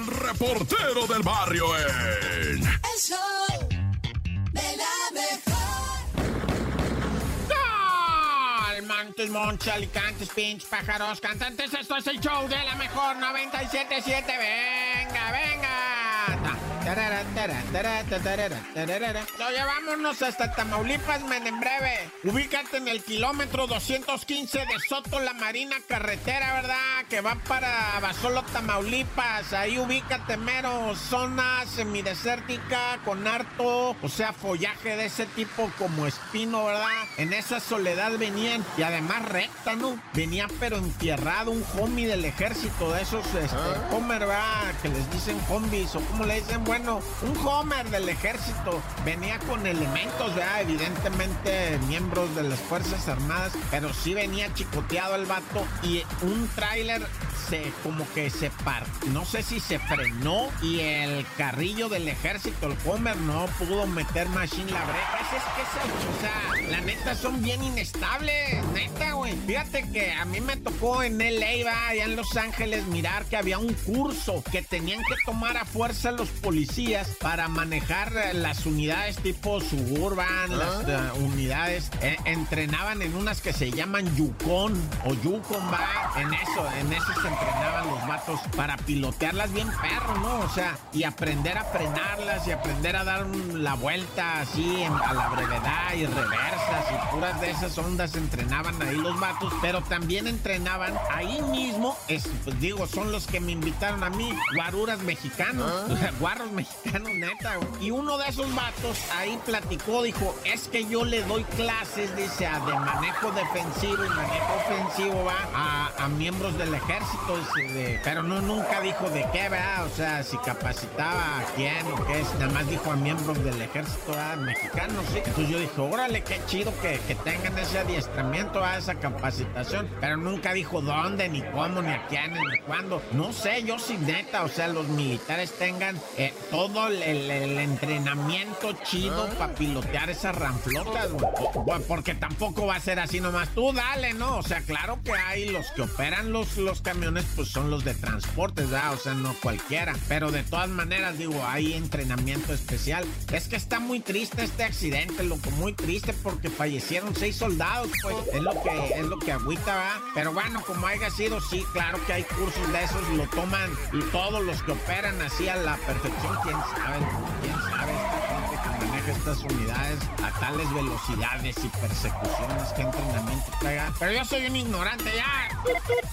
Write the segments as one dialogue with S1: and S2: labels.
S1: el reportero del barrio en...
S2: El show de la mejor.
S3: Montes, Montes, Alicantes, Pinch, Pájaros, Cantantes. Esto es el show de la mejor 97.7. Venga, venga. Tarara, tarara, tarara, tarara, tarara. Oye, vámonos hasta Tamaulipas, men, en breve. Ubícate en el kilómetro 215 de Soto, la Marina Carretera, ¿verdad? Que va para Basolo, Tamaulipas. Ahí ubícate, mero. Zona semidesértica con harto, o sea, follaje de ese tipo como espino, ¿verdad? En esa soledad venían, y además recta, ¿no? Venía pero entierrado un homie del ejército, de esos, este, Homer, ¿verdad? Que les dicen zombies, o como le dicen, bueno, un Homer del ejército. Venía con elementos, ¿verdad? Evidentemente miembros de las Fuerzas Armadas, pero sí venía chicoteado el vato y un tráiler se como que se partió, no sé si se frenó y el carrillo del ejército, el Homer, no pudo meter machine la brecha. Es, es que se- o sea, la neta son bien inestables, güey. Fíjate que a mí me tocó en LA, va, allá en Los Ángeles, mirar que había un curso que tenían que tomar a fuerza los policías para manejar eh, las unidades tipo suburban, las eh, unidades, eh, entrenaban en unas que se llaman Yukon o Yukon, va, en eso, en eso se entrenaban los vatos para pilotearlas bien perro, ¿no? O sea, y aprender a frenarlas y aprender a dar un- la vuelta así en- a la brevedad y reversas y puras de esas ondas entrenaban ahí los vatos, pero también entrenaban ahí mismo, es, pues digo, son los que me invitaron a mí, guaruras mexicanos, o sea, guarros mexicanos, neta, güey. Y uno de esos vatos ahí platicó, dijo, es que yo le doy clases, dice, a de manejo defensivo y manejo ofensivo, va, a, a miembros del ejército, dice, de- pero no, nunca dijo de qué, va, o sea, si capacitaba a quién o qué es, nada más dijo a miembros del ejército ¿verdad? mexicano, sí. Entonces yo dije, órale, qué chido que, que tengan ese adiestramiento, ¿verdad? esa capacitación, pero nunca dijo dónde, ni cómo, ni a quién, ni cuándo. No sé, yo sin neta, o sea, los militares tengan eh, todo el, el- el entrenamiento chido para pilotear esas ranflotas, güey. Porque tampoco va a ser así nomás. Tú dale, ¿no? O sea, claro que hay los que operan los, los camiones, pues son los de transportes, ¿verdad? O sea, no cualquiera. Pero de todas maneras, digo, hay entrenamiento especial. Es que está muy triste este accidente, loco, muy triste porque fallecieron seis soldados, pues. Es lo que, es lo que agüita, ¿verdad? Pero bueno, como haya sido, sí, claro que hay cursos de esos, lo toman y todos los que operan así a la perfección, quién sabe, quién sabe esta gente que maneja estas unidades a tales velocidades y persecuciones, qué entrenamiento traiga. Pero yo soy un ignorante ya.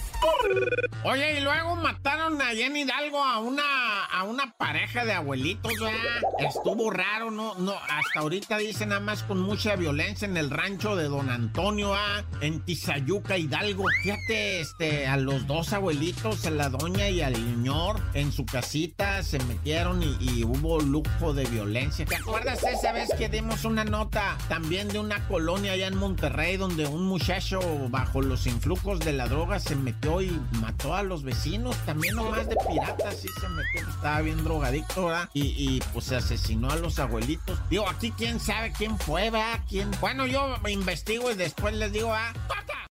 S3: Oye, y luego mataron allá en Hidalgo a una, a una pareja de abuelitos, ¿verdad? Estuvo raro, ¿no? No, hasta ahorita dice nada más con mucha violencia en el rancho de Don Antonio, ¿ah? En Tizayuca, Hidalgo. Fíjate, este, a los dos abuelitos, a la doña y al señor, en su casita se metieron y hubo lujo de violencia. ¿Te acuerdas esa vez que dimos una nota también de una colonia allá en Monterrey donde un muchacho bajo los influjos de la droga se metió y mató a los vecinos? También nomás de pirata sí se metió, estaba bien drogadicto, ¿verdad? Y, y, pues se asesinó a los abuelitos. Digo, aquí quién sabe quién fue, ¿verdad? ¿Quién? Bueno, yo investigo y después les digo, ¿ah?